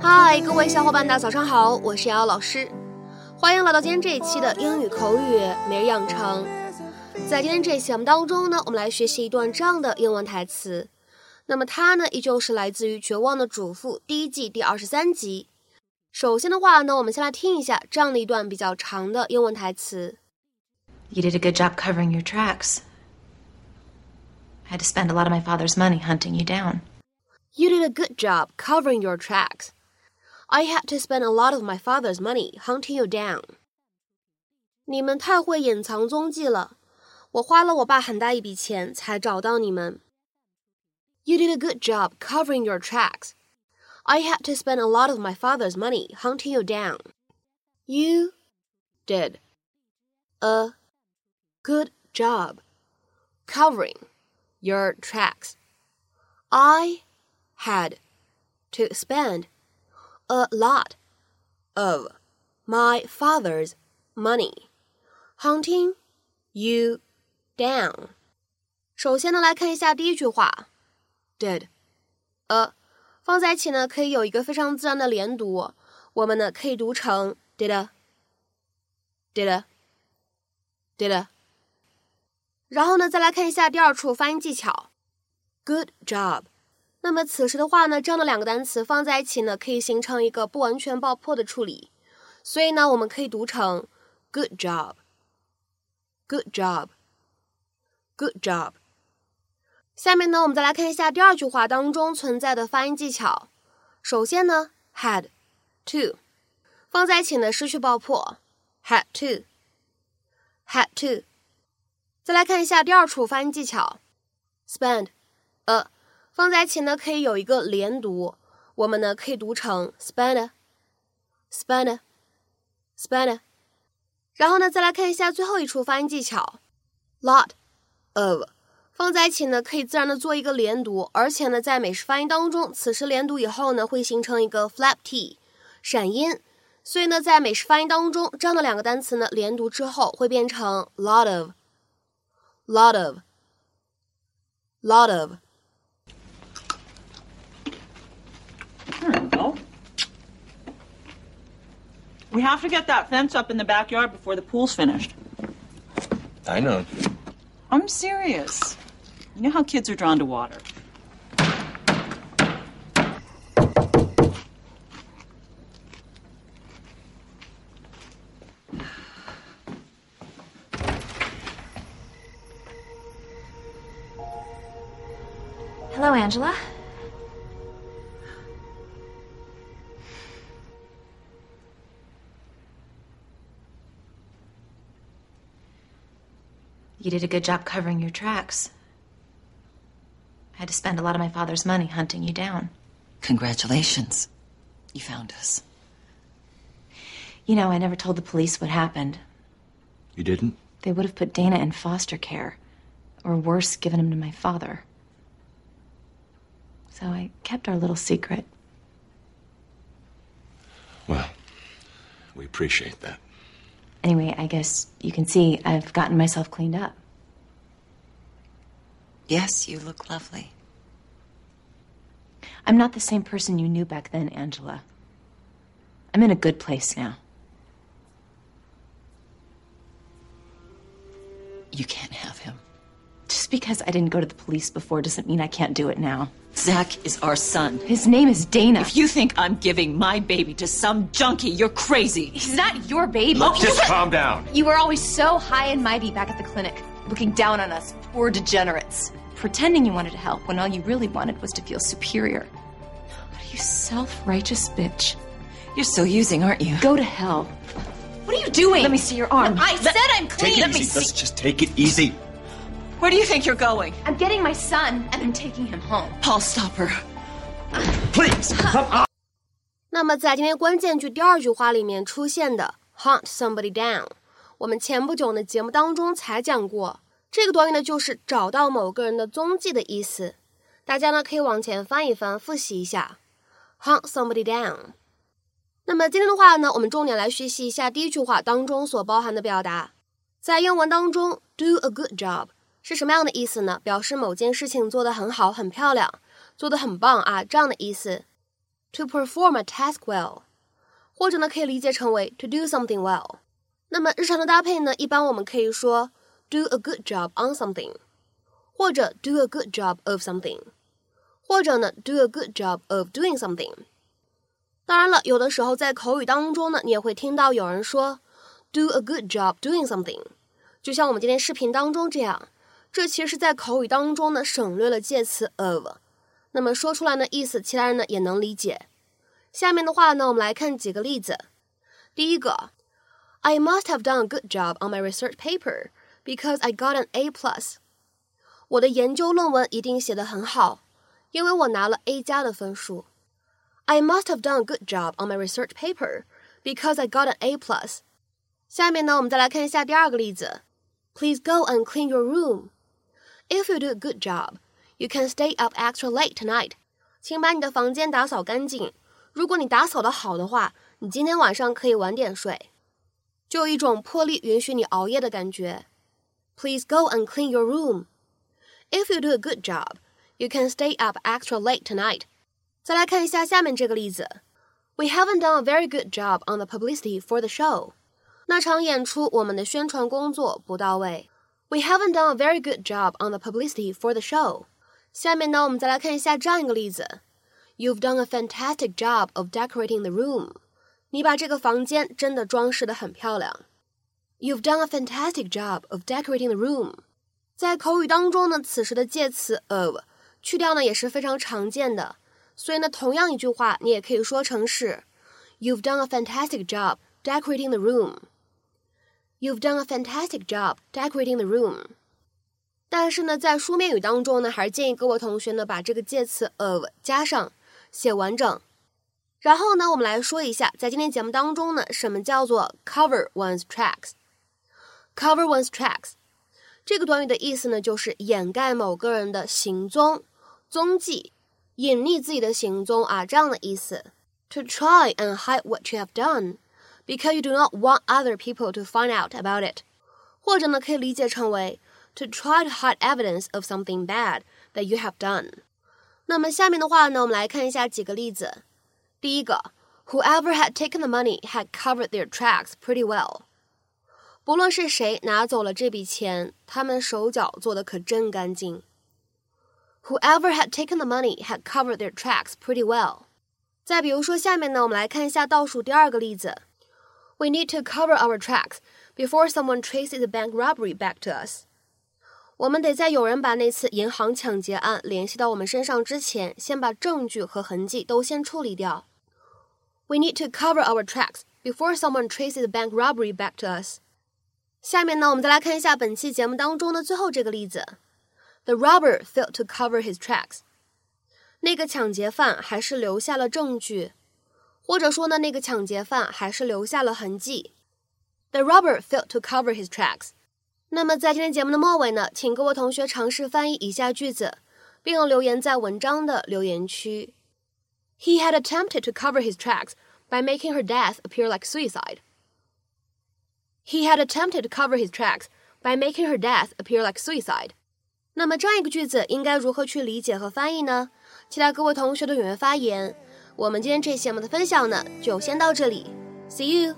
嗨，各位小伙伴，大家早上好，我是瑶瑶老师，欢迎来到今天这一期的英语口语每日养成。在今天这一期节目当中呢，我们来学习一段这样的英文台词。那么它呢，依旧是来自于《绝望的主妇》第一季第二十三集。首先的话呢，我们先来听一下这样的一段比较长的英文台词。 You did a good job covering your tracks. I had to spend a lot of my father's money hunting you down. You did a good job covering your tracks. I had to spend a lot of my father's money hunting you down. 你们太会隐藏踪迹了，我花了我爸很大一笔钱才找到你们。You did a good job covering your tracks. I had to spend a lot of my father's money hunting you down. You did a good job covering your tracks. I had to spend a lot of my father's money hunting you down. 首先呢，来看一下第一句话，did a 放在一起呢，可以有一个非常自然的连读，我们呢可以读成 did a did a did a。然后呢，再来看一下第二处发音技巧，good job。那么此时的话呢，这样的两个单词放在一起呢，可以形成一个不完全爆破的处理，所以呢，我们可以读成 good job，good job，good job。下面呢，我们再来看一下第二句话当中存在的发音技巧。首先呢，had to 放在一起呢，失去爆破，had to，had to。再来看一下第二处发音技巧，spend a 放在一起呢，可以有一个连读，我们呢可以读成 spend，spend，spend。然后呢，再来看一下最后一处发音技巧，lot of。放在一起呢，可以自然的做一个连读，而且呢，在美式发音当中，此时连读以后呢，会形成一个 flap t 闪音，所以呢，在美式发音当中，这样的两个单词呢，连读之后会变成 lot of，lot of，lot of。 There we go. We have to get that fence up in the backyard before the pool's finished. I know. I'm serious. You know how kids are drawn to water. Hello, Angela. You did a good job covering your tracks. I had to spend a lot of my father's money hunting you down. Congratulations. You found us. You know, I never told the police what happened. You didn't? They would have put Dana in foster care, or worse, given him to my father. So I kept our little secret. Well, we appreciate that. Anyway, I guess you can see I've gotten myself cleaned up. Yes, you look lovely. I'm not the same person you knew back then, Angela. I'm in a good place now. You can't have him. Just because I didn't go to the police before doesn't mean I can't do it now. Zach is our son. His name is Dana. If you think I'm giving my baby to some junkie, you're crazy. He's not your baby. Just calm down. You were always so high and mighty back at the clinic, looking down on us, poor degenerates, pretending you wanted to help when all you really wanted was to feel superior. But you self-righteous bitch. You're still using, aren't you? Go to hell. What are you doing? Let me see your arm. I said I'm clean. Take it Let me easy. see. Let's just take it easy. Where do you think you're going? I'm getting my son and I'm taking him home. Paul, stop her. Please, come on. 那么在今天关键句第二句话里面出现的 hunt somebody down，我们前不久呢节目当中才讲过， 这个短语呢就是找到某个人的踪迹的意思。大家呢可以往前翻一翻，复习一下 hunt somebody down。那么今天的话呢，我们重点来学习一下第一句话当中所包含的表达。在英文当中，do a good job 是什么样的意思呢？表示某件事情做得很好、很漂亮，做得很棒啊，这样的意思。To perform a task well，或者呢可以理解成为 to do something well。那么日常的搭配呢，一般我们可以说 do a good job on something，或者 do a good job of something，或者呢 do a good job of doing something。当然了，有的时候在口语当中呢，你也会听到有人说 do a good job doing something，就像我们今天视频当中这样。这其实是在口语当中呢省略了介词 of，那么说出来呢意思，其他人呢也能理解。下面的话呢，我们来看几个例子。第一个，I must have done a good job on my research paper because I got an A plus。我的研究论文一定写得很好，因为我拿了 A 加的分数。I must have done a good job on my research paper because I got an A plus。下面呢，我们再来看一下第二个例子。Please go and clean your room. If you do a good job, you can stay up extra late tonight. 请把你的房间打扫干净。如果你打扫的好的话，你今天晚上可以晚点睡。就有一种破例允许你熬夜的感觉。Please go and clean your room. If you do a good job, you can stay up extra late tonight. 再来看一下下面这个例子。We haven't done a very good job on the publicity for the show. 那场演出我们的宣传工作不到位。We haven't done a very good job on the publicity for the show。下面呢，我们再来看一下这样一个例子：You've done a fantastic job of decorating the room。你把这个房间真的装饰得很漂亮。 You've done a fantastic job of decorating the room。在口语当中呢，此时的介词 of 去掉呢也是非常常见的，所以呢，同样一句话你也可以说成是 You've done a fantastic job decorating the room。You've done a fantastic job decorating the room。但是呢，在书面语当中呢，还是建议各位同学呢把这个介词 of 加上，写完整。然后呢，我们来说一下，在今天节目当中呢，什么叫做 cover one's tracks tracks？cover one's tracks 这个短语的意思呢，就是掩盖某个人的行踪、踪迹，隐匿自己的行踪啊，这样的意思。To try and hide what you have done。because you do not want other people to find out about it，或者呢可以理解成为 to try to hide evidence of something bad that you have done。那么下面的话呢，我们来看一下几个例子。第一个，Whoever had taken the money had covered their tracks pretty well。 不论是谁拿走了这笔钱，他们手脚做的可真干净。Whoever had taken the money had covered their tracks pretty well。再比如说下面呢，我们来看一下倒数第二个例子。We need to cover our tracks before someone traces the bank robbery back to us. 我们得在有人把那次银行抢劫案联系到我们身上之前，先把证据和痕迹都先处理掉。We need to cover our tracks before someone traces the bank robbery back to us. 下面呢，我们再来看一下本期节目当中的最后这个例子。The robber failed to cover his tracks. 那个抢劫犯还是留下了证据。或者说呢，那个抢劫犯还是留下了痕迹。The robber failed to cover his tracks。那么在今天节目的末尾呢，请各位同学尝试翻译以下句子，并留言在文章的留言区。He had attempted to cover his tracks by making her death appear like suicide. He had attempted to cover his tracks by making her death appear like suicide. 那么这样一个句子应该如何去理解和翻译呢？期待各位同学的踊跃发言。我们今天这期节目的分享呢，就先到这里，See you。